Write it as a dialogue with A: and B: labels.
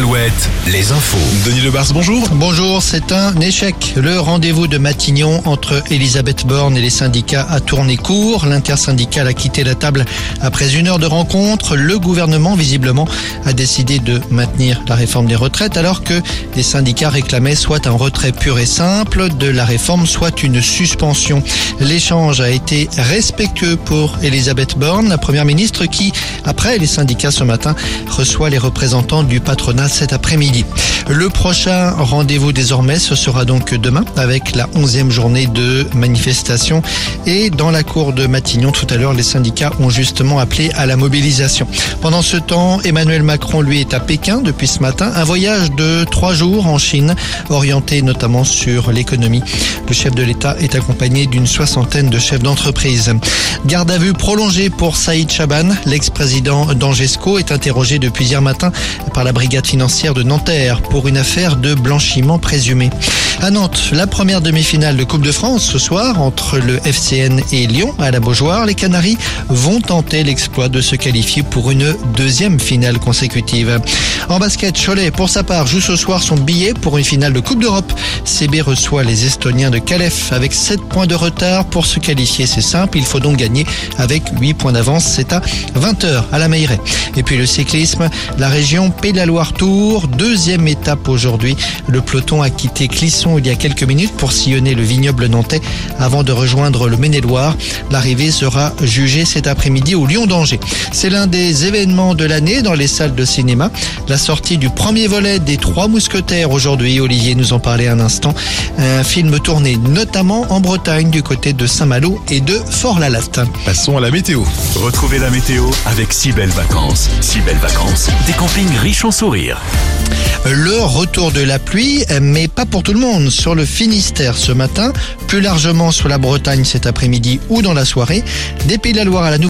A: 7, les infos.
B: Denis Lebars, bonjour.
C: Bonjour, c'est un échec. Le rendez-vous de Matignon entre Elisabeth Borne et les syndicats a tourné court. L'intersyndicale a quitté la table après une heure de rencontre. Le gouvernement, visiblement, a décidé de maintenir la réforme des retraites alors que les syndicats réclamaient soit un retrait pur et simple de la réforme, soit une suspension. L'échange a été respectueux pour Elisabeth Borne, la première ministre qui, après les syndicats ce matin, reçoit les représentants du patronat cet après-midi. Le prochain rendez-vous désormais, ce sera donc demain avec la onzième journée de manifestation et dans la cour de Matignon tout à l'heure, les syndicats ont justement appelé à la mobilisation. Pendant ce temps, Emmanuel Macron lui est à Pékin depuis ce matin, un voyage de trois jours en Chine, orienté notamment sur l'économie. Le chef de l'État est accompagné d'une soixantaine de chefs d'entreprise. Garde à vue prolongée pour Saïd Chaban, l'ex-président d'Angesco est interrogé depuis hier matin par la brigade financière de Nanterre pour une affaire de blanchiment présumé. À Nantes, la première demi-finale de Coupe de France ce soir entre le FCN et Lyon à la Beaujoire. Les Canaries vont tenter l'exploit de se qualifier pour une deuxième finale consécutive. En basket, Cholet, pour sa part, joue ce soir son billet pour une finale de Coupe d'Europe. CB reçoit les Estoniens de Calef avec 7 points de retard pour se qualifier. C'est simple, il faut donc gagner avec 8 points d'avance. C'est à 20h à la Meilleray. Et puis le cyclisme, la région Pays de la Loire Tour, deuxième étape aujourd'hui. Le peloton a quitté Clisson il y a quelques minutes pour sillonner le vignoble nantais avant de rejoindre le Maine-et-Loire. L'arrivée sera jugée cet après-midi au Lyon d'Angers. C'est l'un des événements de l'année dans les salles de cinéma. La sortie du premier volet des Trois Mousquetaires aujourd'hui. Olivier nous en parlait un instant. Un film tourné notamment en Bretagne du côté de Saint-Malo et de Fort-la-Latte.
B: Passons à la météo.
A: Retrouvez la météo avec si belles vacances. Si belles vacances, des campings riches en sourires.
C: Le retour de la pluie, mais pas pour tout le monde. Sur le Finistère ce matin, plus largement sur la Bretagne cet après-midi ou dans la soirée, des Pays de la Loire à la Nouvelle